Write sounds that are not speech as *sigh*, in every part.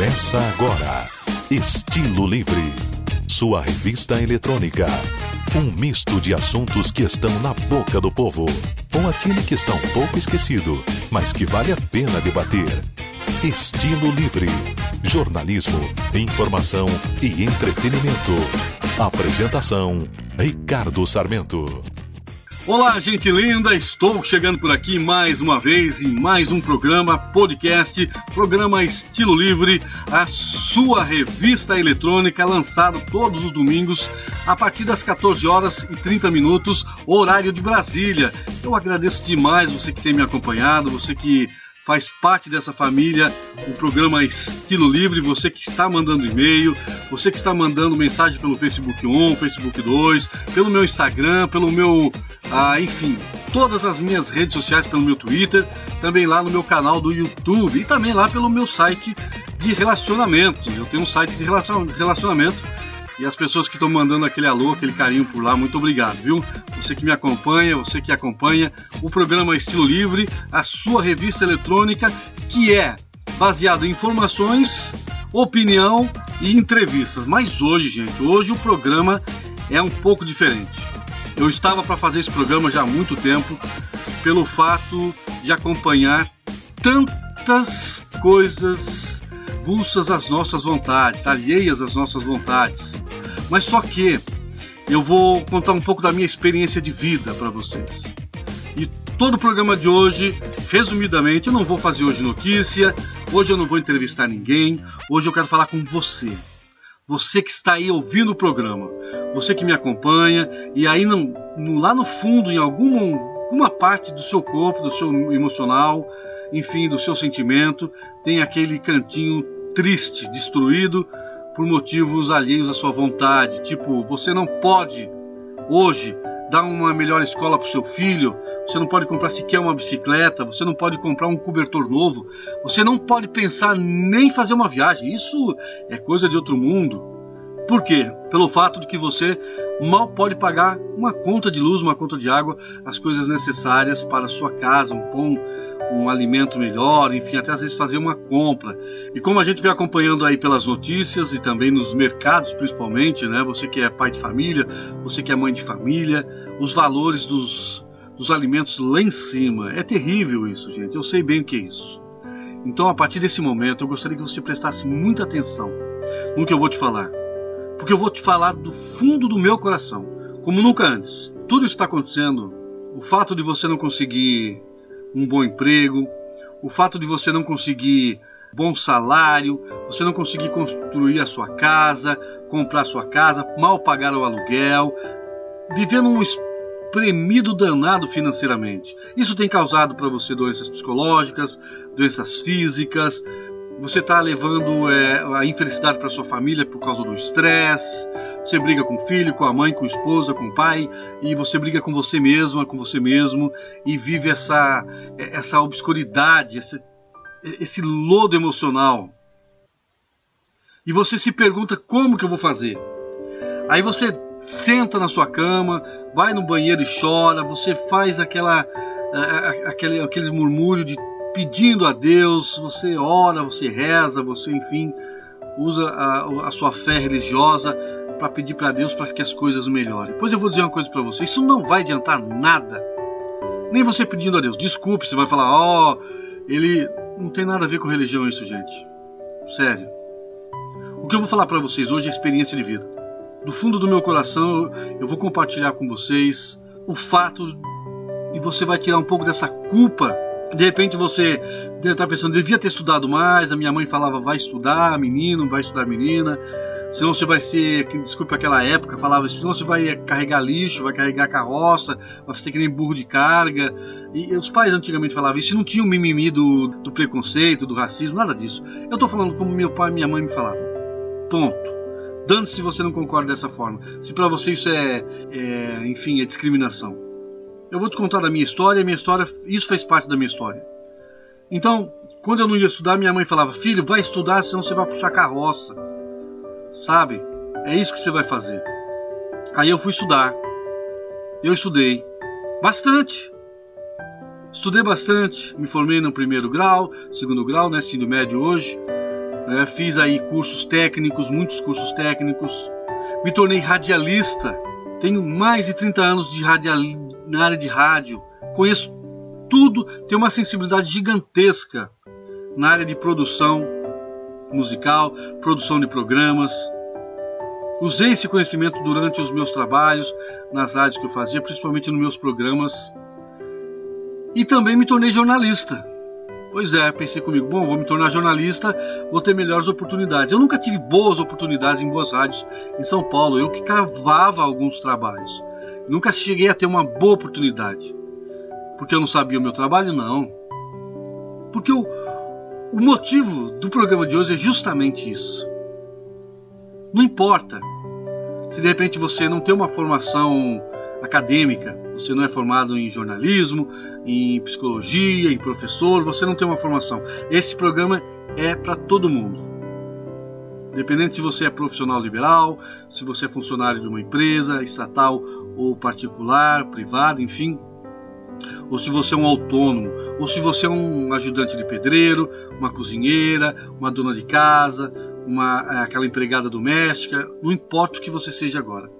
Começa agora. Estilo Livre. Sua revista eletrônica. Um misto de assuntos que estão na boca do povo. Ou aquele que está um pouco esquecido, mas que vale a pena debater. Estilo Livre. Jornalismo, informação e entretenimento. Apresentação: Ricardo Sarmento. Olá, gente linda! Estou chegando por aqui mais uma vez em mais um programa, podcast, programa Estilo Livre, a sua revista eletrônica lançado todos os domingos a partir das 14 horas e 30 minutos, horário de Brasília. Eu agradeço demais você que tem me acompanhado, você que faz parte dessa família, o programa Estilo Livre, você que está mandando e-mail, você que está mandando mensagem pelo Facebook 1, Facebook 2, pelo meu Instagram, pelo meu, ah, enfim, todas as minhas redes sociais, pelo meu Twitter, também lá no meu canal do YouTube e também lá pelo meu site de relacionamento. Eu tenho um site de relacionamento e as pessoas que estão mandando aquele alô, aquele carinho por lá, muito obrigado, viu? Você que me acompanha, você que acompanha o programa Estilo Livre, a sua revista eletrônica, que é baseado em informações, opinião e entrevistas. Mas hoje, gente, hoje o programa é um pouco diferente. Eu estava para fazer esse programa já há muito tempo, pelo fato de acompanhar tantas coisas avulsas às nossas vontades, alheias às nossas vontades. Mas só que eu vou contar um pouco da minha experiência de vida para vocês. E todo o programa de hoje, resumidamente, eu não vou fazer hoje notícia, hoje eu não vou entrevistar ninguém, hoje eu quero falar com você. Você que está aí ouvindo o programa, você que me acompanha, e aí não, lá no fundo, em alguma, alguma parte do seu corpo, do seu emocional, enfim, do seu sentimento, tem aquele cantinho triste, destruído por motivos alheios à sua vontade. Tipo, você não pode hoje dar uma melhor escola para o seu filho, você não pode comprar sequer uma bicicleta, você não pode comprar um cobertor novo, você não pode pensar nem fazer uma viagem. Isso é coisa de outro mundo. Por quê? Pelo fato de que você mal pode pagar uma conta de luz, uma conta de água, as coisas necessárias para a sua casa, um pão, um alimento melhor, enfim, até às vezes fazer uma compra. E como a gente vem acompanhando aí pelas notícias e também nos mercados principalmente, né? Você que é pai de família, você que é mãe de família, os valores dos, dos alimentos lá em cima. É terrível isso, gente. Eu sei bem o que é isso. Então, a partir desse momento, eu gostaria que você prestasse muita atenção no que eu vou te falar. Porque eu vou te falar do fundo do meu coração, como nunca antes. Tudo isso está acontecendo. O fato de você não conseguir um bom emprego, o fato de você não conseguir bom salário, você não conseguir construir a sua casa, comprar a sua casa, mal pagar o aluguel, vivendo um espremido danado financeiramente. Isso tem causado para você doenças psicológicas, doenças físicas, você está levando é, a infelicidade para sua família por causa do estresse. Você briga com o filho, com a mãe, com a esposa, com o pai, e você briga com você mesma, com você mesmo, e vive essa, essa obscuridade, esse, esse lodo emocional. E você se pergunta como que eu vou fazer. Aí você senta na sua cama, vai no banheiro e chora, você faz aquela, aquele, aquele murmúrio de pedindo a Deus, você ora, você reza, você, enfim, usa a, a sua fé religiosa para pedir para Deus para que as coisas melhorem. Pois eu vou dizer uma coisa para você: isso não vai adiantar nada. Nem você pedindo a Deus. Desculpe, você vai falar, ó, oh, ele não tem nada a ver com religião isso, gente. Sério. O que eu vou falar para vocês hoje é experiência de vida. Do fundo do meu coração, eu vou compartilhar com vocês o fato e você vai tirar um pouco dessa culpa de repente você está pensando, devia ter estudado mais. A minha mãe falava, vai estudar, menino, vai estudar, menina. Senão você vai ser, desculpa aquela época, falava, senão você vai carregar lixo, vai carregar carroça, vai ser que nem burro de carga. E os pais antigamente falavam isso, e não tinha o mimimi do, do preconceito, do racismo, nada disso. Eu estou falando como meu pai e minha mãe me falavam. Ponto. Dando se você não concorda dessa forma. Se para você isso é, é, enfim, é discriminação. Eu vou te contar da minha história, minha história, isso fez parte da minha história. Então, quando eu não ia estudar, minha mãe falava: "Filho, vai estudar, senão você vai puxar carroça". Sabe? É isso que você vai fazer. Aí eu fui estudar. Eu estudei bastante. Estudei bastante, me formei no primeiro grau, segundo grau, né, ensino médio hoje. É, fiz aí cursos técnicos, muitos cursos técnicos. Me tornei radialista. Tenho mais de 30 anos de radial, na área de rádio. Conheço tudo, tenho uma sensibilidade gigantesca na área de produção musical, produção de programas. Usei esse conhecimento durante os meus trabalhos, nas rádios que eu fazia, principalmente nos meus programas. E também me tornei jornalista. Pois é, pensei comigo, bom, vou me tornar jornalista, vou ter melhores oportunidades. Eu nunca tive boas oportunidades em boas rádios em São Paulo, eu que cavava alguns trabalhos. Nunca cheguei a ter uma boa oportunidade. Porque eu não sabia o meu trabalho? Não. Porque o, o motivo do programa de hoje é justamente isso. Não importa se de repente você não tem uma formação acadêmica, você não é formado em jornalismo, em psicologia, em professor, você não tem uma formação. Esse programa é para todo mundo. Independente se você é profissional liberal, se você é funcionário de uma empresa estatal ou particular, privada, enfim, ou se você é um autônomo, ou se você é um ajudante de pedreiro, uma cozinheira, uma dona de casa, uma aquela empregada doméstica, não importa o que você seja agora.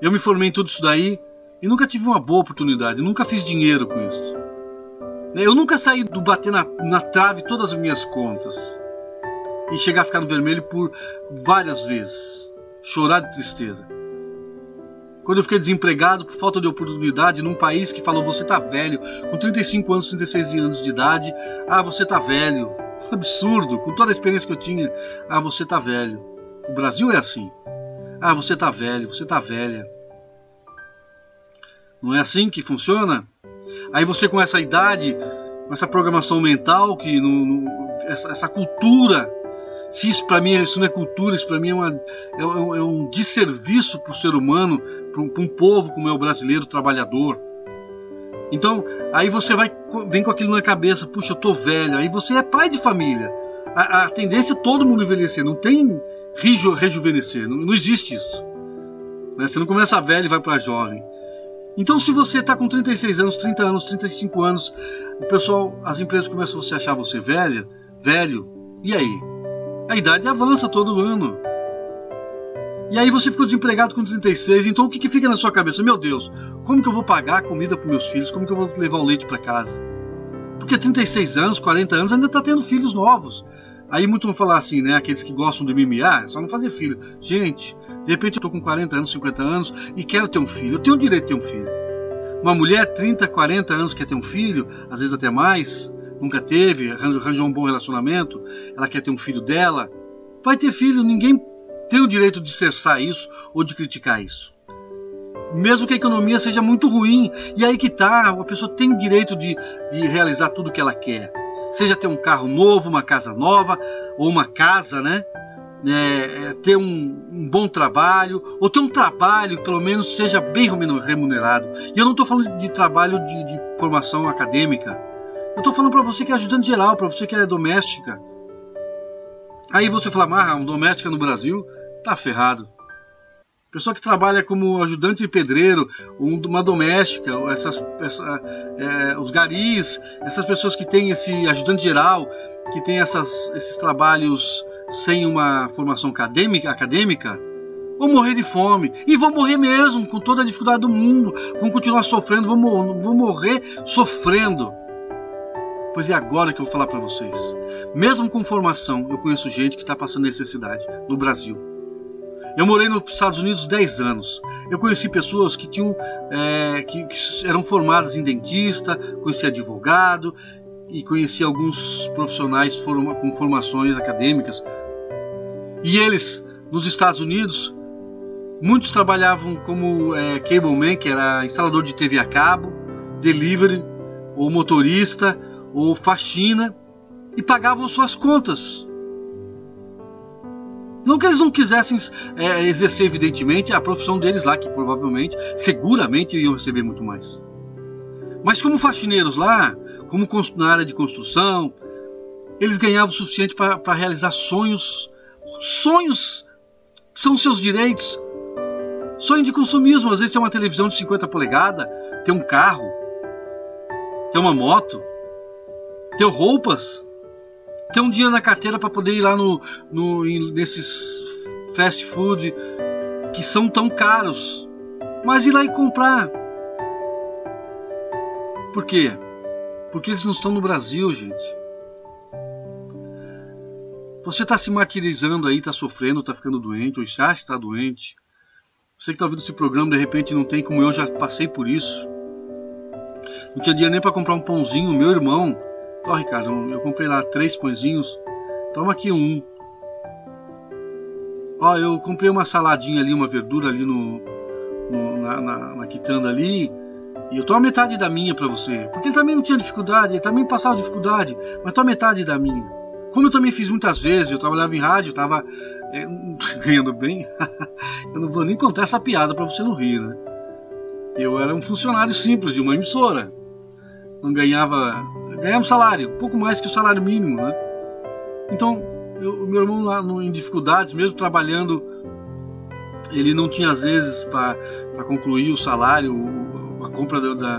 Eu me formei em tudo isso daí e nunca tive uma boa oportunidade, nunca fiz dinheiro com isso. Eu nunca saí do bater na, na trave todas as minhas contas e chegar a ficar no vermelho por várias vezes, chorar de tristeza. Quando eu fiquei desempregado por falta de oportunidade num país que falou você tá velho, com 35 anos, 36 anos de idade, ah, você tá velho. *laughs* Absurdo, com toda a experiência que eu tinha, ah, você tá velho. O Brasil é assim. Ah, você tá velho, você tá velha. Não é assim que funciona? Aí você com essa idade, com essa programação mental, que no, no, essa, essa, cultura, se isso para mim isso não é cultura, isso para mim é, uma, é, é, um desserviço para o ser humano, para um, um, povo como é o brasileiro trabalhador. Então, aí você vai vem com aquilo na cabeça, puxa, eu tô velho. Aí você é pai de família. A, a tendência é todo mundo envelhecer, não tem reju, rejuvenescer, não, não existe isso. Né? Você não começa velho e vai para jovem. Então, se você está com 36 anos, 30 anos, 35 anos, o pessoal, as empresas começam a achar você velha, velho, e aí? A idade avança todo ano. E aí você ficou desempregado com 36, então o que, que fica na sua cabeça? Meu Deus, como que eu vou pagar a comida para meus filhos? Como que eu vou levar o leite para casa? Porque 36 anos, 40 anos ainda está tendo filhos novos. Aí muitos vão falar assim, né? Aqueles que gostam de MMA, é só não fazer filho. Gente, de repente eu tô com 40 anos, 50 anos e quero ter um filho. Eu tenho o direito de ter um filho. Uma mulher 30, 40 anos quer ter um filho, às vezes até mais, nunca teve, arranjou um bom relacionamento, ela quer ter um filho dela. Vai ter filho, ninguém tem o direito de cessar isso ou de criticar isso. Mesmo que a economia seja muito ruim, e aí que tá, a pessoa tem direito de, de realizar tudo o que ela quer seja ter um carro novo, uma casa nova, ou uma casa, né? É, é, ter um, um, bom trabalho, ou ter um trabalho que pelo menos seja bem remunerado. E eu não estou falando de trabalho de, de formação acadêmica. Eu estou falando para você que é ajudante geral, para você que é doméstica. Aí você fala, ah, um doméstica no Brasil tá ferrado. Pessoa que trabalha como ajudante de pedreiro, uma doméstica, essas, essa, é, os garis, essas pessoas que têm esse ajudante geral, que tem essas, esses trabalhos sem uma formação acadêmica, acadêmica, vão morrer de fome. E vão morrer mesmo, com toda a dificuldade do mundo. Vão continuar sofrendo, vão, vão morrer sofrendo. Pois é agora que eu vou falar para vocês. Mesmo com formação, eu conheço gente que está passando necessidade no Brasil. Eu morei nos Estados Unidos 10 anos. Eu conheci pessoas que tinham é, que, que, eram formadas em dentista, conheci advogado e conheci alguns profissionais com formações acadêmicas. E eles, nos Estados Unidos, muitos trabalhavam como é, cableman, que era instalador de TV a cabo, delivery, ou motorista, ou faxina, e pagavam suas contas não que eles não quisessem é, exercer, evidentemente, a profissão deles lá, que provavelmente, seguramente iam receber muito mais. Mas como faxineiros lá, como na área de construção, eles ganhavam o suficiente para realizar sonhos. Sonhos são seus direitos. Sonho de consumismo, às vezes ter uma televisão de 50 polegadas, ter um carro, ter uma moto, ter roupas. Ter um dinheiro na carteira para poder ir lá no, no nesses fast food que são tão caros, mas ir lá e comprar. Por quê? Porque eles não estão no Brasil, gente. Você está se martirizando aí, está sofrendo, está ficando doente, ou já está doente. Você que está ouvindo esse programa, de repente não tem como eu, já passei por isso. Não tinha dinheiro nem para comprar um pãozinho. Meu irmão, ó oh, Ricardo, eu comprei lá três pãezinhos. Toma aqui um. Ó, oh, eu comprei uma saladinha ali, uma verdura ali no, no na, na, na quitanda ali. E eu a metade da minha para você. Porque ele também não tinha dificuldade, ele também passava dificuldade, mas tô a metade da minha. Como eu também fiz muitas vezes, eu trabalhava em rádio, tava é, *laughs* ganhando bem. *laughs* eu não vou nem contar essa piada para você não rir, né? Eu era um funcionário simples de uma emissora. Não ganhava. Ganhava um salário, pouco mais que o salário mínimo, né? Então, o meu irmão lá no, em dificuldades, mesmo trabalhando, ele não tinha às vezes para concluir o salário, a compra do, da,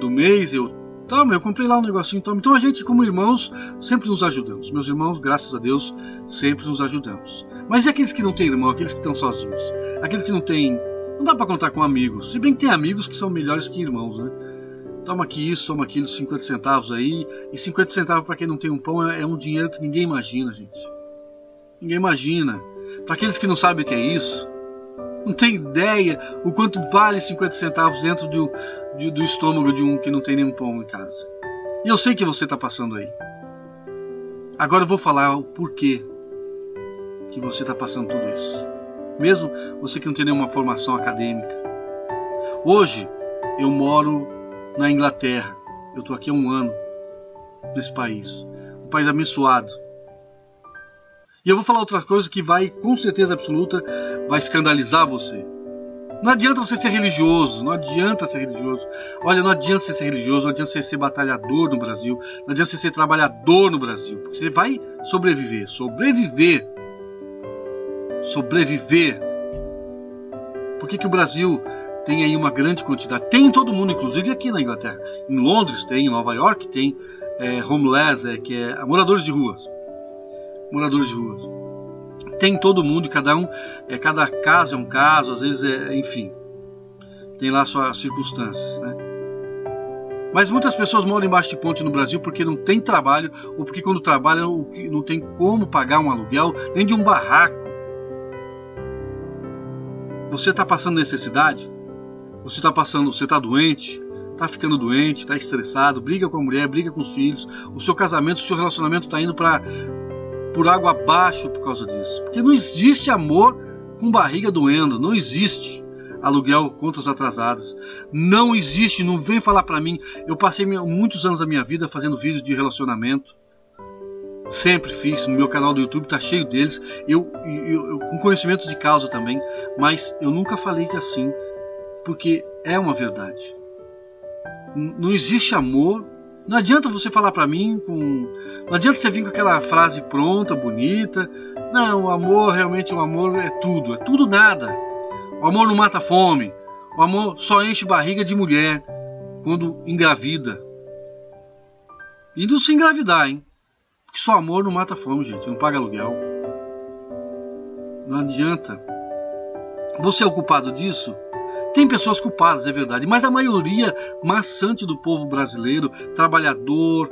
do mês, eu toma, eu comprei lá um negocinho, toma. Então a gente, como irmãos, sempre nos ajudamos. Meus irmãos, graças a Deus, sempre nos ajudamos. Mas e aqueles que não têm irmão, aqueles que estão sozinhos? Aqueles que não têm. Não dá para contar com amigos. Se bem que tem amigos que são melhores que irmãos, né? Toma aqui isso, toma aquilo, 50 centavos aí. E 50 centavos para quem não tem um pão é, é um dinheiro que ninguém imagina, gente. Ninguém imagina. Para aqueles que não sabem o que é isso, não tem ideia o quanto vale 50 centavos dentro do, do, do estômago de um que não tem nenhum pão em casa. E eu sei que você está passando aí. Agora eu vou falar o porquê que você está passando tudo isso. Mesmo você que não tem nenhuma formação acadêmica. Hoje eu moro na Inglaterra. Eu estou aqui há um ano nesse país. Um país abençoado e eu vou falar outra coisa que vai, com certeza absoluta, vai escandalizar você. Não adianta você ser religioso, não adianta ser religioso. Olha, não adianta você ser religioso, não adianta você ser batalhador no Brasil, não adianta você ser trabalhador no Brasil, porque você vai sobreviver, sobreviver, sobreviver. Por que, que o Brasil tem aí uma grande quantidade? Tem em todo mundo, inclusive aqui na Inglaterra. Em Londres tem, em Nova York tem é, homeless, é, que é moradores de ruas moradores de rua. Tem todo mundo, cada um, é, cada caso é um caso, às vezes é, enfim, tem lá suas circunstâncias, né? Mas muitas pessoas moram embaixo de ponte no Brasil porque não tem trabalho ou porque quando trabalham não tem como pagar um aluguel nem de um barraco. Você está passando necessidade? Você está passando, você está doente? Está ficando doente? Está estressado? Briga com a mulher? Briga com os filhos? O seu casamento, o seu relacionamento está indo para por água abaixo por causa disso. Porque não existe amor com barriga doendo, não existe aluguel contas atrasadas. Não existe, não vem falar para mim. Eu passei muitos anos da minha vida fazendo vídeos de relacionamento. Sempre fiz, no meu canal do YouTube está cheio deles. Eu, eu, eu, com conhecimento de causa também, mas eu nunca falei que assim, porque é uma verdade. Não existe amor não adianta você falar para mim com. Não adianta você vir com aquela frase pronta, bonita. Não, o amor realmente, o amor é tudo. É tudo nada. O amor não mata fome. O amor só enche barriga de mulher quando engravida. E não se engravidar, hein? Porque só amor não mata fome, gente. Não paga aluguel. Não adianta. Você é o culpado disso? Tem pessoas culpadas, é verdade, mas a maioria maçante do povo brasileiro, trabalhador,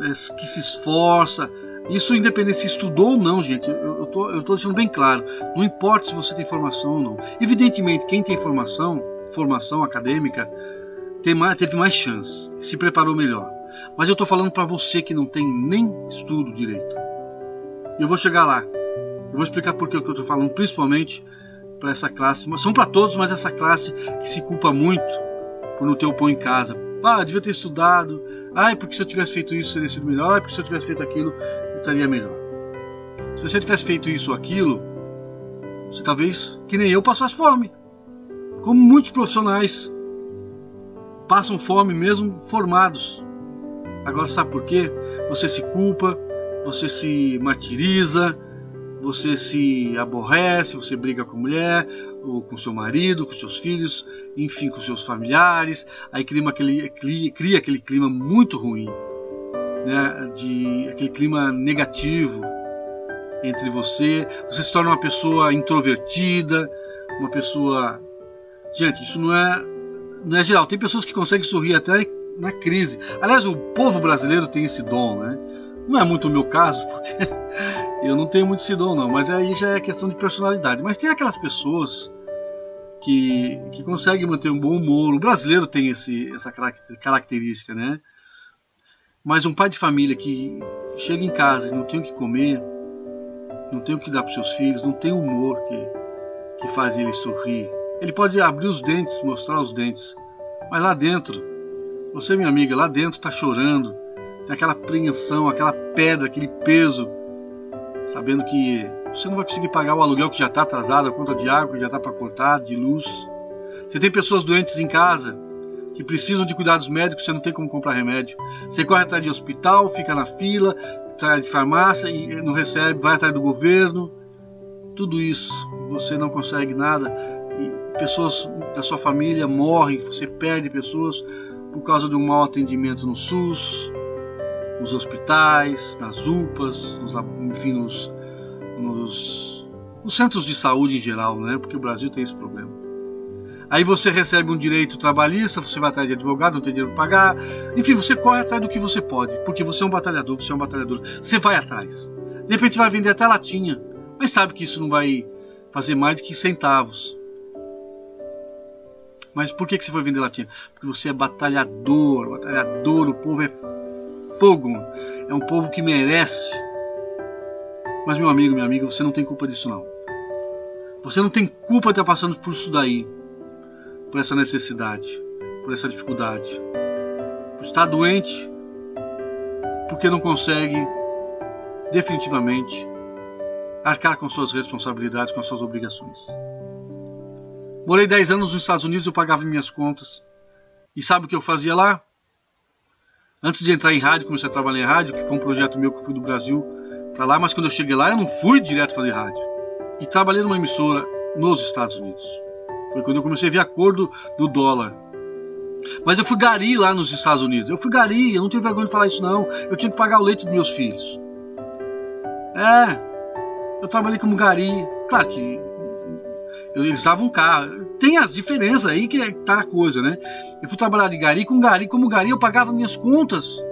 é, que se esforça, isso independente se estudou ou não, gente, eu estou deixando bem claro, não importa se você tem formação ou não. Evidentemente, quem tem formação, formação acadêmica, tem mais, teve mais chance, se preparou melhor. Mas eu estou falando para você que não tem nem estudo direito. Eu vou chegar lá. Eu vou explicar por que eu estou falando, principalmente para essa classe, são para todos, mas essa classe que se culpa muito por não ter o pão em casa. Ah, devia ter estudado. Ah, porque se eu tivesse feito isso teria sido melhor. Ah, porque se eu tivesse feito aquilo estaria melhor. Se você tivesse feito isso ou aquilo, você talvez, que nem eu, passasse fome. Como muitos profissionais passam fome mesmo formados. Agora sabe por quê? Você se culpa, você se martiriza, você se aborrece, você briga com a mulher, ou com seu marido, com seus filhos, enfim, com seus familiares, aí cria aquele, cria, aquele clima muito ruim. né, de aquele clima negativo entre você, você se torna uma pessoa introvertida, uma pessoa. Gente, isso não é, não é geral. Tem pessoas que conseguem sorrir até na crise. Aliás, o povo brasileiro tem esse dom, né? Não é muito o meu caso, porque eu não tenho muito esse dom, não. Mas aí já é questão de personalidade. Mas tem aquelas pessoas que, que conseguem manter um bom humor. O brasileiro tem esse, essa característica, né? Mas um pai de família que chega em casa e não tem o que comer, não tem o que dar para seus filhos, não tem humor que, que faz ele sorrir. Ele pode abrir os dentes, mostrar os dentes, mas lá dentro, você, minha amiga, lá dentro está chorando, tem aquela apreensão, aquela pedra, aquele peso, sabendo que você não vai conseguir pagar o aluguel que já está atrasado, a conta de água que já está para cortar, de luz. Você tem pessoas doentes em casa que precisam de cuidados médicos, você não tem como comprar remédio. Você corre atrás de hospital, fica na fila, atrás de farmácia e não recebe, vai atrás do governo. Tudo isso, você não consegue nada. E pessoas da sua família morrem, você perde pessoas por causa de um mau atendimento no SUS, nos hospitais, nas UPAs, nos, enfim, nos, nos, nos centros de saúde em geral, né? porque o Brasil tem esse problema. Aí você recebe um direito trabalhista, você vai atrás de advogado, não tem dinheiro para pagar. Enfim, você corre atrás do que você pode, porque você é um batalhador, você é um batalhador. Você vai atrás. De repente você vai vender até latinha, mas sabe que isso não vai fazer mais do que centavos. Mas por que, que você foi vender latinha? Porque você é batalhador, batalhador, o povo é fogo, é um povo que merece. Mas meu amigo, minha amiga, você não tem culpa disso não. Você não tem culpa de estar passando por isso daí por essa necessidade, por essa dificuldade, por estar doente, porque não consegue definitivamente arcar com suas responsabilidades, com suas obrigações. Morei 10 anos nos Estados Unidos, eu pagava minhas contas. E sabe o que eu fazia lá? Antes de entrar em rádio, comecei a trabalhar em rádio, que foi um projeto meu que eu fui do Brasil para lá, mas quando eu cheguei lá, eu não fui direto fazer rádio. E trabalhei numa emissora nos Estados Unidos. Foi quando eu comecei a ver a cor do, dólar. Mas eu fui gari lá nos Estados Unidos. Eu fui gari, eu não tenho vergonha de falar isso não. Eu tinha que pagar o leite dos meus filhos. É, eu trabalhei como gari. Claro que eles davam um carro. Tem as diferenças aí que é, tá a coisa, né? Eu fui trabalhar de gari com gari. Como gari eu pagava minhas contas.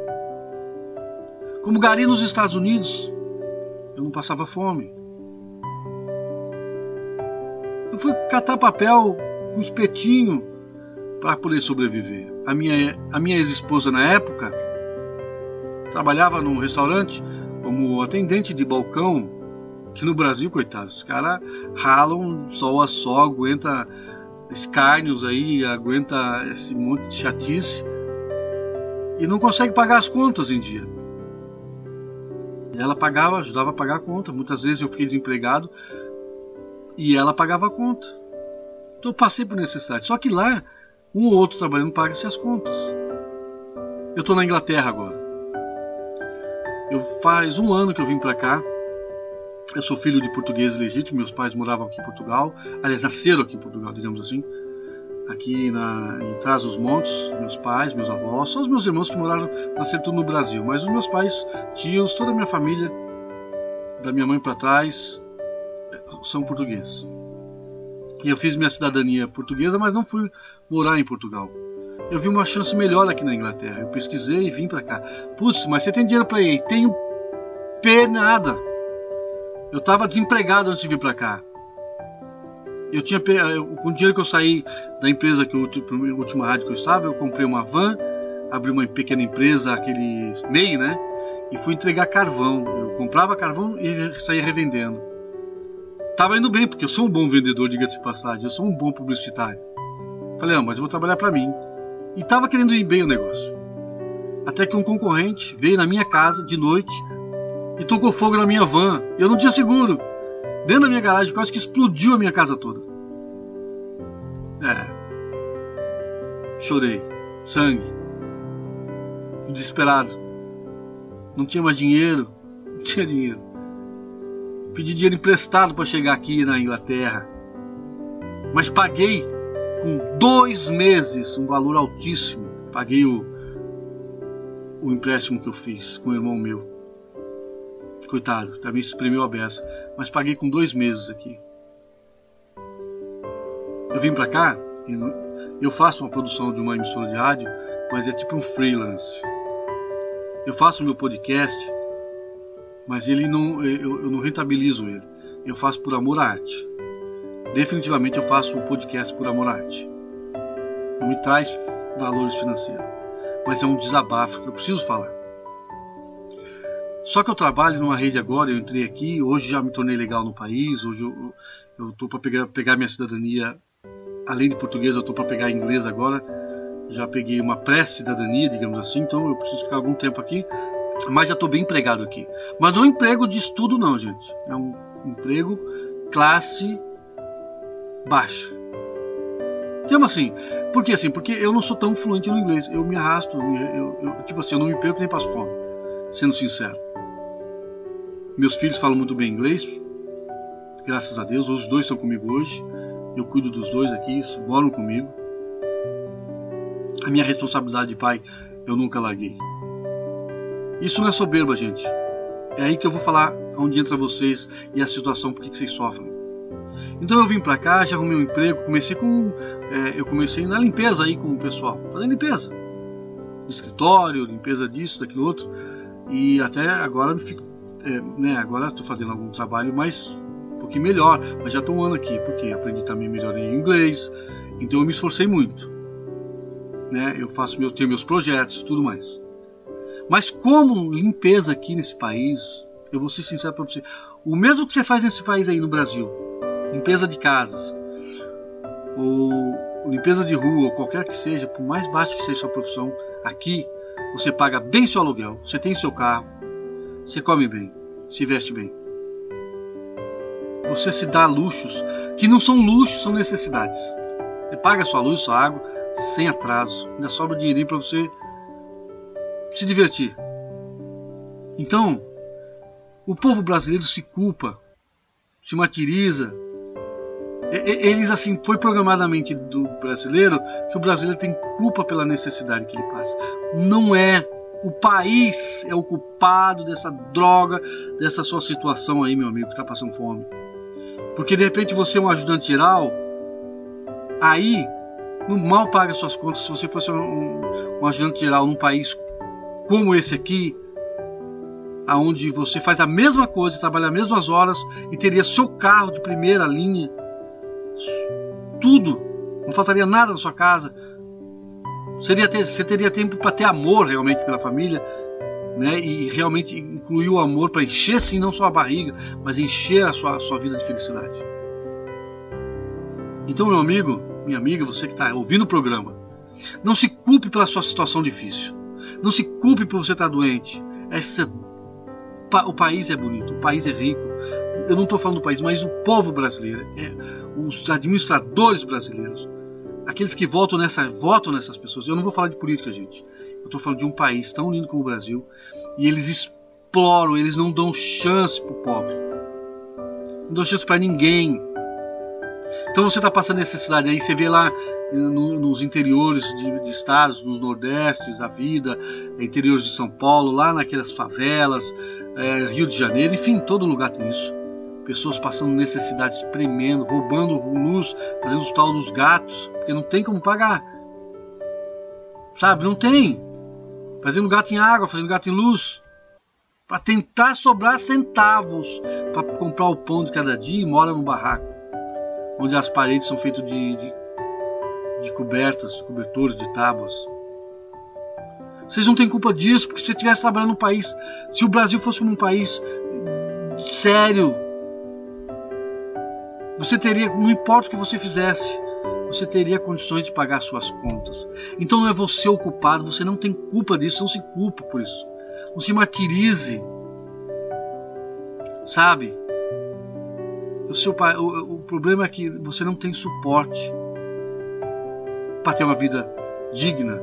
Como gari nos Estados Unidos, eu não passava fome. Eu fui catar papel com espetinho para poder sobreviver. A minha, a minha ex-esposa na época trabalhava num restaurante como atendente de balcão, que no Brasil, coitados, os caras ralam sol a sol, aguenta escárnios aí, aguenta esse monte de chatice e não consegue pagar as contas em dia. Ela pagava, ajudava a pagar a conta. Muitas vezes eu fiquei desempregado, e ela pagava a conta. Então eu passei por necessidade. Só que lá, um ou outro trabalhando paga-se as contas. Eu estou na Inglaterra agora. Eu faz um ano que eu vim para cá. Eu sou filho de português legítimo. Meus pais moravam aqui em Portugal. Aliás, nasceram aqui em Portugal, digamos assim. Aqui na, em Trás dos Montes, meus pais, meus avós, só os meus irmãos que moraram, nasceram tudo no Brasil. Mas os meus pais, tios, toda a minha família, da minha mãe para trás, são portugueses. E eu fiz minha cidadania portuguesa, mas não fui morar em Portugal. Eu vi uma chance melhor aqui na Inglaterra. Eu pesquisei e vim para cá. Putz, mas você tem dinheiro para ir? Tenho P nada. Eu estava desempregado antes de vir para cá. Eu tinha com o dinheiro que eu saí da empresa que eu, última rádio que eu estava, eu comprei uma van, abri uma pequena empresa, aquele MEI, né? E fui entregar carvão. Eu comprava carvão e saía revendendo. Tava indo bem, porque eu sou um bom vendedor, diga-se passagem, eu sou um bom publicitário. Falei, ah, mas eu vou trabalhar para mim. E tava querendo ir bem o negócio. Até que um concorrente veio na minha casa de noite e tocou fogo na minha van. Eu não tinha seguro. Dentro da minha garagem, quase que explodiu a minha casa toda. É. Chorei. Sangue. Desesperado. Não tinha mais dinheiro. *laughs* Não tinha dinheiro. Pedi dinheiro emprestado para chegar aqui na Inglaterra. Mas paguei com dois meses um valor altíssimo. Paguei o, o empréstimo que eu fiz com o irmão meu. Coitado, também se espremeu a beça. Mas paguei com dois meses aqui. Eu vim para cá, eu faço uma produção de uma emissora de rádio, mas é tipo um freelance. Eu faço meu podcast, mas ele não, eu, eu não rentabilizo ele. Eu faço por amor à arte. Definitivamente eu faço um podcast por amor à arte. Não me traz valores financeiros, mas é um desabafo que eu preciso falar. Só que eu trabalho numa rede agora, eu entrei aqui, hoje já me tornei legal no país, hoje eu estou para pegar, pegar minha cidadania, além de português, eu estou para pegar inglês agora. Já peguei uma pré-cidadania, digamos assim, então eu preciso ficar algum tempo aqui, mas já estou bem empregado aqui. Mas não é um emprego de estudo, não, gente. É um emprego classe baixa. Como assim? Por que assim? Porque eu não sou tão fluente no inglês. Eu me arrasto, eu, eu, tipo assim, eu não me perco nem passo fome, sendo sincero. Meus filhos falam muito bem inglês, graças a Deus. Os dois estão comigo hoje. Eu cuido dos dois aqui, moram comigo. A minha responsabilidade de pai eu nunca larguei. Isso não é soberba, gente. É aí que eu vou falar onde entra vocês e a situação, por que vocês sofrem. Então eu vim para cá, já arrumei um emprego, comecei com. É, eu comecei na limpeza aí com o pessoal, fazendo limpeza. Escritório, limpeza disso, daquilo outro. E até agora me fico. É, né, agora estou fazendo algum trabalho mais um pouquinho melhor, mas já estou um ano aqui, porque aprendi também melhor em inglês, então eu me esforcei muito. Né, eu faço meu, tenho meus projetos, tudo mais. Mas como limpeza aqui nesse país, eu vou ser sincero para você, o mesmo que você faz nesse país aí no Brasil, limpeza de casas, ou limpeza de rua, ou qualquer que seja, por mais baixo que seja a sua profissão, aqui você paga bem seu aluguel, você tem seu carro, você come bem, se veste bem. Você se dá luxos, que não são luxos, são necessidades. Você paga sua luz, sua água, sem atraso. Ainda sobra dinheirinho para você se divertir. Então, o povo brasileiro se culpa, se martiriza, eles assim foi programadamente do brasileiro que o brasileiro tem culpa pela necessidade que ele passa. Não é o país é o culpado dessa droga, dessa sua situação aí, meu amigo, que está passando fome. Porque de repente você é um ajudante geral, aí não mal paga suas contas se você fosse um, um ajudante geral num país como esse aqui, aonde você faz a mesma coisa, trabalha as mesmas horas e teria seu carro de primeira linha tudo, não faltaria nada na sua casa. Seria ter, você teria tempo para ter amor realmente pela família, né? E realmente incluir o amor para encher sim não só a barriga, mas encher a sua, a sua vida de felicidade. Então, meu amigo, minha amiga, você que está ouvindo o programa, não se culpe pela sua situação difícil. Não se culpe por você estar doente. Essa, o país é bonito, o país é rico. Eu não estou falando do país, mas o povo brasileiro. É, os administradores brasileiros, aqueles que votam, nessa, votam nessas pessoas. Eu não vou falar de política, gente. Eu estou falando de um país tão lindo como o Brasil e eles exploram, eles não dão chance para o pobre, não dão chance para ninguém. Então você está passando necessidade aí, você vê lá no, nos interiores de, de, estados, nos nordestes, a vida, interiores de São Paulo, lá naquelas favelas, é, Rio de Janeiro, enfim, todo lugar tem isso pessoas passando necessidades, espremendo, roubando luz, fazendo os tal dos gatos, porque não tem como pagar. Sabe? Não tem. Fazendo gato em água, fazendo gato em luz. Para tentar sobrar centavos para comprar o pão de cada dia e mora no barraco, onde as paredes são feitas de, de, de cobertas, cobertores, de tábuas. Vocês não têm culpa disso, porque se estivesse trabalhando num país, se o Brasil fosse um país sério, você teria, não importa o que você fizesse, você teria condições de pagar suas contas. Então não é você o culpado, você não tem culpa disso, não se culpa por isso. Não se martirize. Sabe? O, seu, o, o problema é que você não tem suporte para ter uma vida digna.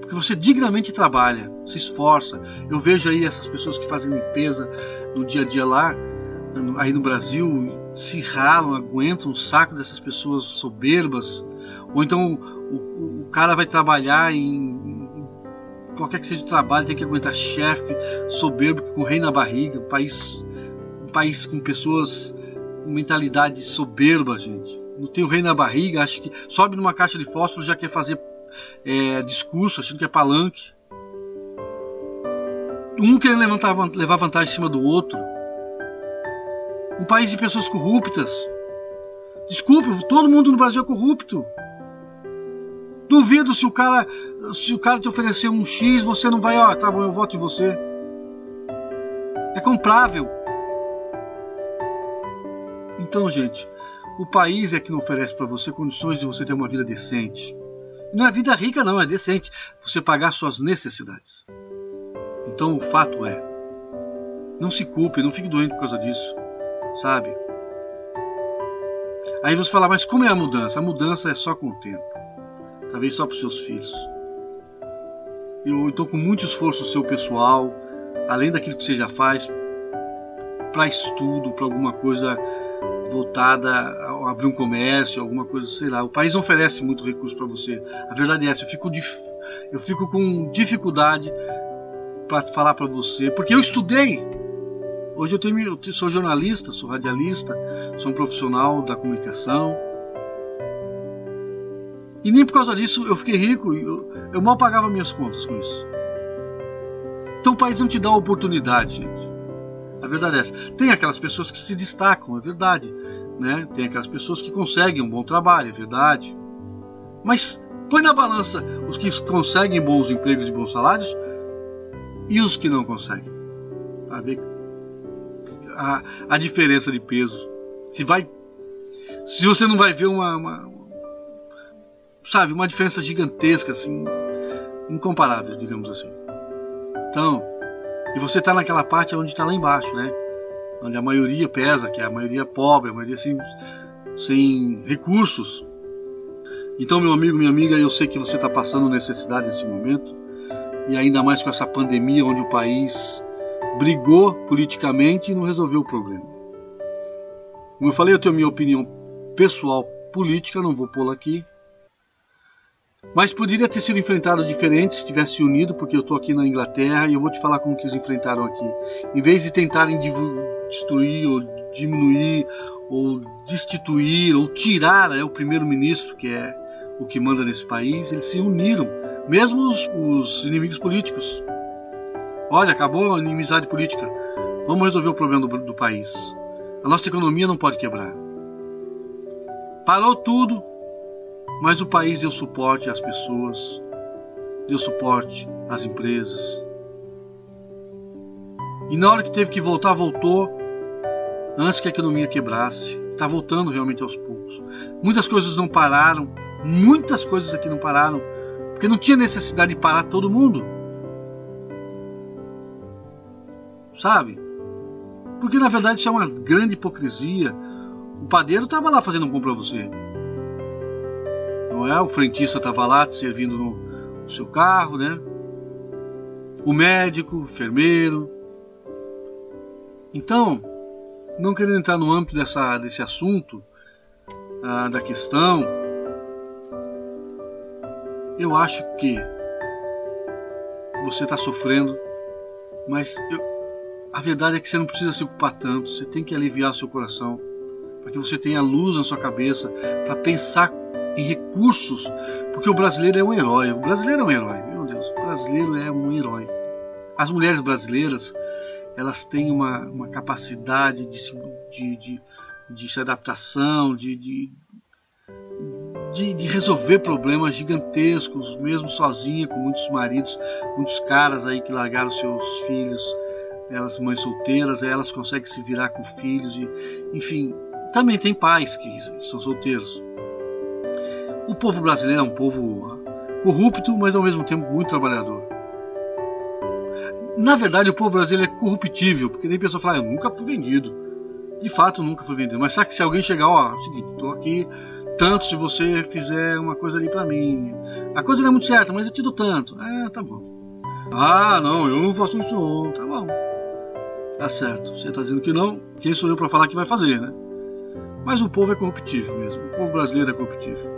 Porque você dignamente trabalha, se esforça. Eu vejo aí essas pessoas que fazem limpeza no dia a dia lá, aí no Brasil, se ralam, aguentam o saco dessas pessoas soberbas, ou então o, o, cara vai trabalhar em, qualquer que seja o trabalho, tem que aguentar chefe soberbo com rei na barriga, um país, um país com pessoas com mentalidade soberba, gente. Não tem o rei na barriga, acha que sobe numa caixa de fósforo já quer fazer é, discurso, achando que é palanque. Um querendo levantar, levar vantagem em cima do outro. Um país de pessoas corruptas. Desculpe, todo mundo no Brasil é corrupto. Duvido se o cara se o cara te oferecer um X, você não vai, ó, oh, tá bom, eu voto em você. É comprável. Então, gente, o país é que não oferece para você condições de você ter uma vida decente. Não é vida rica, não, é decente. Você pagar suas necessidades. Então, o fato é, não se culpe, não fique doente por causa disso, sabe? Aí você fala, mas como é a mudança? A mudança é só com o tempo talvez só para os seus filhos. Eu estou com muito esforço seu pessoal, além daquilo que você já faz, para estudo, para alguma coisa voltada a abrir um comércio, alguma coisa, sei lá. O país não oferece muito recurso para você. A verdade é essa. Eu fico, eu fico com dificuldade para falar para você, porque eu estudei. Hoje eu, tenho, eu sou jornalista, sou radialista, sou um profissional da comunicação. E nem por causa disso eu fiquei rico, eu, eu mal pagava minhas contas com isso. Então o país não te dá oportunidade, gente. A verdade é essa. Tem aquelas pessoas que se destacam, é verdade. Né? Tem aquelas pessoas que conseguem um bom trabalho, é verdade. Mas põe na balança os que conseguem bons empregos e bons salários e os que não conseguem. Para ver a, a diferença de peso. Se vai. Se você não vai ver uma, uma sabe, uma diferença gigantesca, assim, incomparável, digamos assim. Então, e você está naquela parte onde está lá embaixo, né? Onde a maioria pesa, que é a maioria pobre, a maioria sem, sem recursos. Então, meu amigo, minha amiga, eu sei que você está passando necessidade nesse momento, e ainda mais com essa pandemia onde o país brigou politicamente e não resolveu o problema. Como eu falei, eu tenho minha opinião pessoal política, não vou pô-la aqui, mas poderia ter sido enfrentado diferente se tivesse unido, porque eu estou aqui na Inglaterra e eu vou te falar como que eles enfrentaram aqui. Em vez de tentarem destruir ou diminuir ou destituir ou tirar né, o primeiro-ministro, que é o que manda nesse país, eles se uniram, mesmo os, os inimigos políticos. Olha, acabou a inimizade política. Vamos resolver o problema do, do país. A nossa economia não pode quebrar. Parou tudo, mas o país deu suporte às pessoas, deu suporte às empresas. E na hora que teve que voltar, voltou antes que a economia quebrasse. Está voltando realmente aos poucos. Muitas coisas não pararam, muitas coisas aqui não pararam, porque não tinha necessidade de parar todo mundo. Sabe? Porque na verdade isso é uma grande hipocrisia. O padeiro estava lá fazendo um pão para você não é? O frentista estava lá te servindo no, no seu carro, né? O médico, o enfermeiro. Então, não querendo entrar no âmbito dessa, desse assunto, ah, da questão, eu acho que você está sofrendo, mas eu, a verdade é que você não precisa se ocupar tanto, você tem que aliviar seu coração, para que você tenha luz na sua cabeça, para pensar em recursos, porque o brasileiro é um herói. O brasileiro é um herói, meu Deus, o brasileiro é um herói. As mulheres brasileiras, elas têm uma, uma capacidade de, de, de, de se adaptação, de, de, de, de, resolver problemas gigantescos, mesmo sozinha, com muitos maridos, muitos caras aí que largaram seus filhos, elas mães solteiras, elas conseguem se virar com filhos, e, enfim, também tem pais que são solteiros. O povo brasileiro é um povo corrupto, mas ao mesmo tempo muito trabalhador. Na verdade, o povo brasileiro é corruptível, porque nem pessoa fala, ah, eu nunca fui vendido. De fato, nunca fui vendido. Mas sabe que se alguém chegar, ó, é o seguinte, estou aqui tanto se você fizer uma coisa ali para mim. A coisa não é muito certa, mas eu te dou tanto. É, tá bom. Ah, não, eu não faço isso não. Tá bom. Tá certo. Você tá dizendo que não, quem sou eu para falar que vai fazer, né? Mas o povo é corruptível mesmo. O povo brasileiro é corruptível.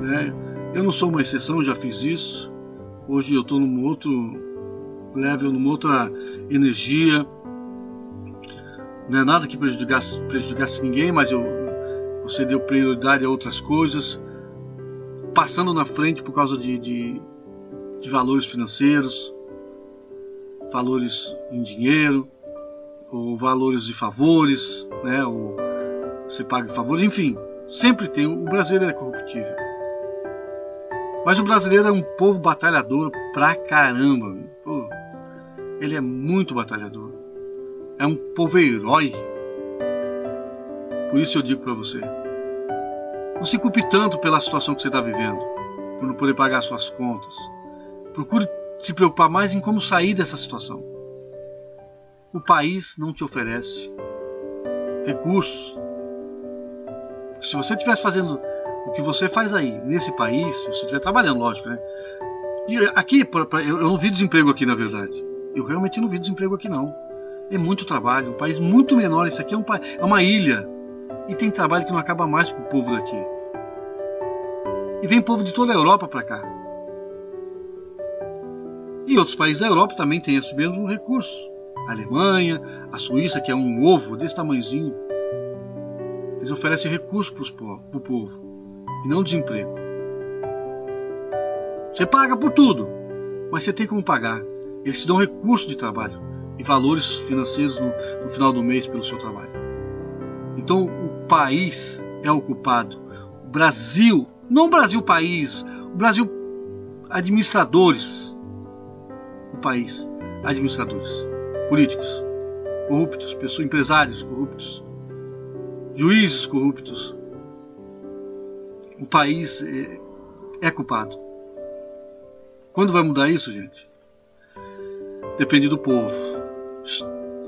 Né? Eu não sou uma exceção, já fiz isso. Hoje eu estou num outro level, numa outra energia. Não é nada que prejudicasse, prejudicasse ninguém, mas eu, você deu prioridade a outras coisas, passando na frente por causa de, de, de valores financeiros, valores em dinheiro, ou valores de favores, né? Ou você paga favores, enfim, sempre tem. O brasileiro é corruptível. Mas o brasileiro é um povo batalhador pra caramba. Pô, ele é muito batalhador. É um povo herói. Por isso eu digo para você: não se culpe tanto pela situação que você está vivendo, por não poder pagar suas contas. Procure se preocupar mais em como sair dessa situação. O país não te oferece recursos. Se você estivesse fazendo o que você faz aí, nesse país, se você estiver trabalhando, lógico, né? E aqui, eu não vi desemprego aqui, na verdade. Eu realmente não vi desemprego aqui, não. É muito trabalho, um país muito menor. Isso aqui é, um, é uma ilha. E tem trabalho que não acaba mais para o povo daqui. E vem povo de toda a Europa para cá. E outros países da Europa também têm esse mesmo recurso. A Alemanha, a Suíça, que é um ovo desse tamanhozinho. Eles oferecem recursos para o povo e não desemprego. Você paga por tudo, mas você tem como pagar. Eles te dão recurso de trabalho e valores financeiros no, no final do mês pelo seu trabalho. Então o país é ocupado. O Brasil, não o Brasil país, o Brasil administradores. País, administradores, políticos, corruptos, pessoas, empresários corruptos, juízes corruptos. O país é, é culpado. Quando vai mudar isso, gente? Depende do povo.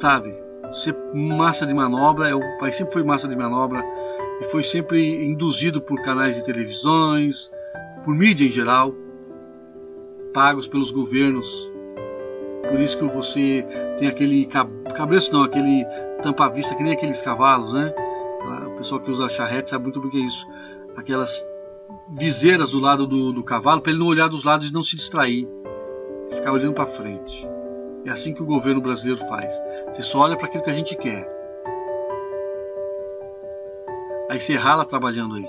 Sabe? Ser massa de manobra, é o país sempre foi massa de manobra e foi sempre induzido por canais de televisões, por mídia em geral, pagos pelos governos. Por isso que você tem aquele cabreço não, aquele tampa-vista que nem aqueles cavalos, né? O pessoal que usa charrete sabe muito bem o que é isso. Aquelas viseiras do lado do, do cavalo para ele não olhar dos lados e não se distrair, ficar olhando para frente. É assim que o governo brasileiro faz. Você só olha para aquilo que a gente quer. Aí você rala trabalhando aí.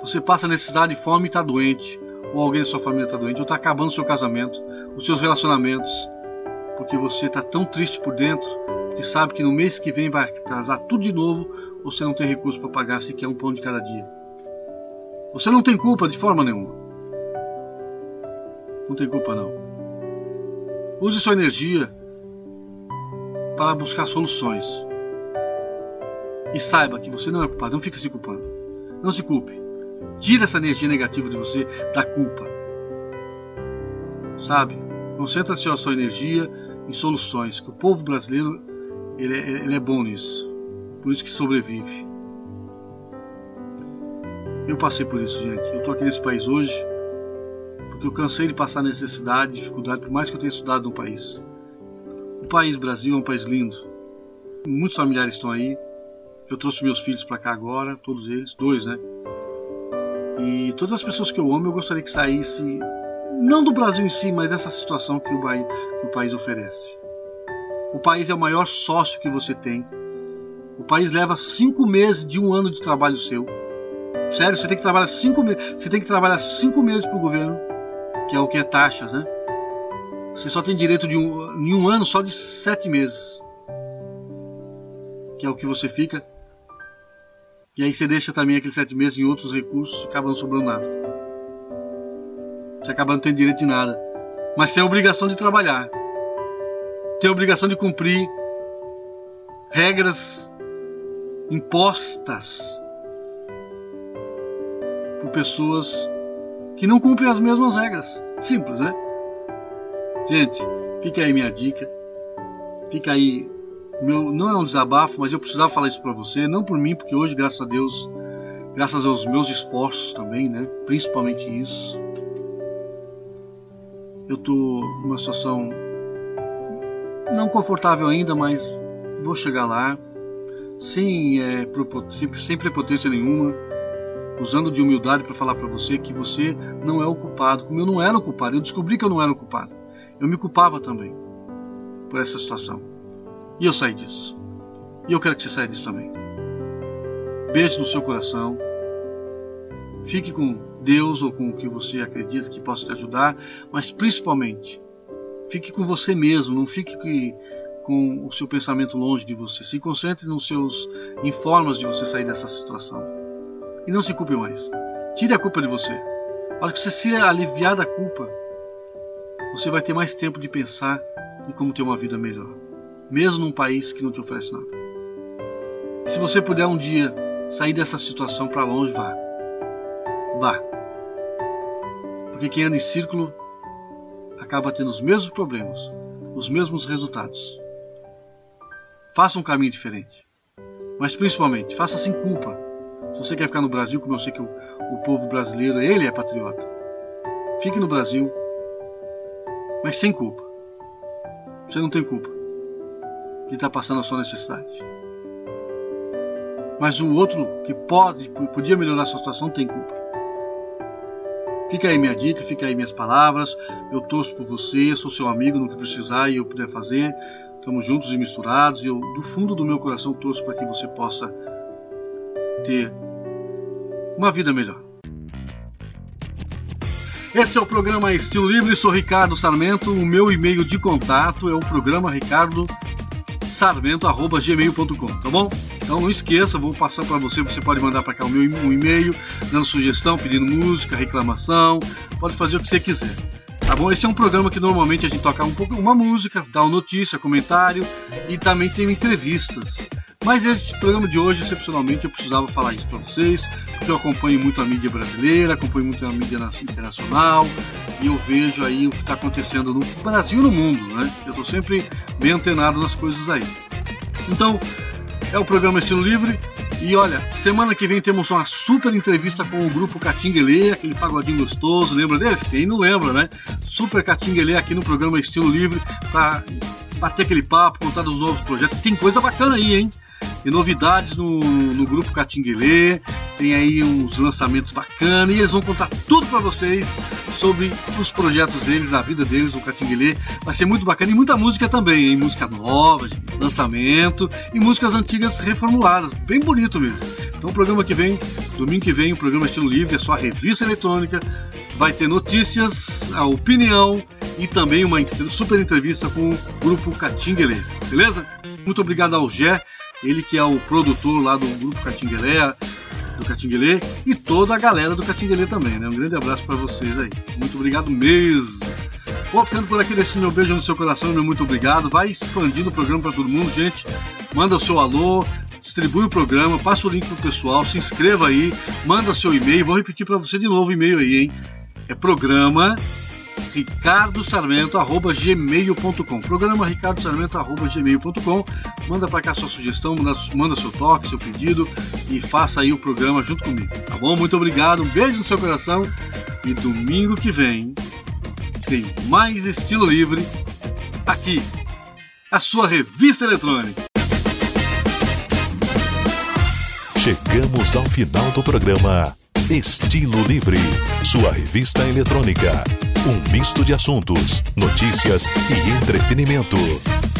Você passa necessidade de fome e está doente. Ou alguém da sua família está doente. Ou está acabando o seu casamento. Os seus relacionamentos. Porque você está tão triste por dentro. Que sabe que no mês que vem vai atrasar tudo de novo. Você não tem recurso para pagar sequer um pão de cada dia. Você não tem culpa de forma nenhuma. Não tem culpa não. Use sua energia para buscar soluções. E saiba que você não é culpado, não fique se culpando. Não se culpe. Tire essa energia negativa de você da culpa. Sabe? Concentre-se a sua energia em soluções, que o povo brasileiro ele é, ele é bom nisso. Por isso que sobrevive. Eu passei por isso, gente. Eu tô aqui nesse país hoje porque eu cansei de passar necessidade, dificuldade, por mais que eu tenha estudado no país. O país Brasil é um país lindo. Muitos familiares estão aí. Eu trouxe meus filhos para cá agora, todos eles, dois, né? E todas as pessoas que eu amo, eu gostaria que saísse, não do Brasil em si, mas dessa situação que o, país, que o país oferece. O país é o maior sócio que você tem. O país leva cinco meses de um ano de trabalho seu Sério, você tem que trabalhar cinco meses. Você tem que trabalhar cinco meses para o governo, que é o que é taxas, né? Você só tem direito de um, em um ano só de sete meses, que é o que você fica. E aí você deixa também aqueles sete meses em outros recursos, acaba não sobrando nada. Você acaba não tendo direito de nada. Mas tem a obrigação de trabalhar. Tem a obrigação de cumprir regras impostas por pessoas que não cumprem as mesmas regras. Simples, né? Gente, fica aí minha dica. Fica aí. Meu, não é um desabafo, mas eu precisava falar isso para você. Não por mim, porque hoje, graças a Deus, graças aos meus esforços também, né? Principalmente isso. Eu tô numa situação não confortável ainda, mas vou chegar lá sem, é, sem, sem prepotência nenhuma usando de humildade para falar para você que você não é o culpado, como eu não era o culpado. Eu descobri que eu não era o culpado. Eu me culpava também por essa situação. E eu saí disso. E eu quero que você saia disso também. Beijo no seu coração. Fique com Deus ou com o que você acredita que possa te ajudar, mas principalmente, fique com você mesmo, não fique com o seu pensamento longe de você. Se concentre nos seus em formas de você sair dessa situação. E não se culpe mais. Tire a culpa de você. A hora que você se aliviar da culpa, você vai ter mais tempo de pensar em como ter uma vida melhor, mesmo num país que não te oferece nada. Se você puder um dia sair dessa situação para longe, vá. Vá. Porque quem anda em círculo acaba tendo os mesmos problemas, os mesmos resultados. Faça um caminho diferente. Mas principalmente, faça sem culpa. Se você quer ficar no Brasil, como eu sei que o, o povo brasileiro, ele é patriota. Fique no Brasil, mas sem culpa. Você não tem culpa de estar passando a sua necessidade. Mas o outro que pode, podia melhorar a sua situação, tem culpa. Fica aí minha dica, fica aí minhas palavras. Eu torço por você, sou seu amigo no que precisar e eu puder fazer. Estamos juntos e misturados e eu, do fundo do meu coração, torço para que você possa ter uma vida melhor. Esse é o programa Estilo Livre, sou Ricardo Sarmento. O meu e-mail de contato é o programa ricardo sarmento.gmail.com, tá bom? Então não esqueça, vou passar para você, você pode mandar para cá o meu e-mail, dando sugestão, pedindo música, reclamação, pode fazer o que você quiser. Tá bom? Esse é um programa que normalmente a gente toca um pouco uma música, dá uma notícia, comentário e também tem entrevistas. Mas esse programa de hoje, excepcionalmente, eu precisava falar isso para vocês, porque eu acompanho muito a mídia brasileira, acompanho muito a mídia internacional e eu vejo aí o que está acontecendo no Brasil e no mundo, né? Eu estou sempre bem antenado nas coisas aí. Então, é o programa Estilo Livre. E olha, semana que vem temos uma super entrevista com o grupo Catinguelê, aquele pagodinho gostoso, lembra deles? Quem não lembra, né? Super Catinguelê aqui no programa Estilo Livre, para bater aquele papo, contar dos novos projetos. Tem coisa bacana aí, hein? e novidades no, no grupo Catinguelê. Tem aí uns lançamentos bacanas e eles vão contar tudo para vocês sobre os projetos deles, a vida deles no Catinguelê. Vai ser muito bacana e muita música também, hein? Música nova, lançamento e músicas antigas reformuladas. Bem bonito mesmo. Então o programa que vem, domingo que vem, o programa Estilo Livre, é só revista eletrônica. Vai ter notícias, a opinião e também uma super entrevista com o grupo Catinguelê. Beleza? Muito obrigado ao Gé ele que é o produtor lá do grupo Catinguelé, do Catinguelê, e toda a galera do Catinguelê também, né? Um grande abraço para vocês aí. Muito obrigado mesmo. Vou ficando por aqui, deixando meu beijo no seu coração, meu muito obrigado. Vai expandindo o programa para todo mundo, gente. Manda o seu alô, distribui o programa, passa o link pro pessoal, se inscreva aí, manda seu e-mail. Vou repetir para você de novo o e-mail aí, hein? É programa ricardosarmento.gmail.com Programa ricardosarmento.gmail.com Manda para cá sua sugestão, manda, manda seu toque, seu pedido e faça aí o programa junto comigo, tá bom? Muito obrigado, um beijo no seu coração e domingo que vem tem mais estilo livre aqui, a sua revista eletrônica. Chegamos ao final do programa Estilo Livre, sua revista eletrônica. Um misto de assuntos, notícias e entretenimento.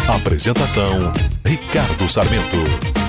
Apresentação: Ricardo Sarmento.